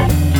Thank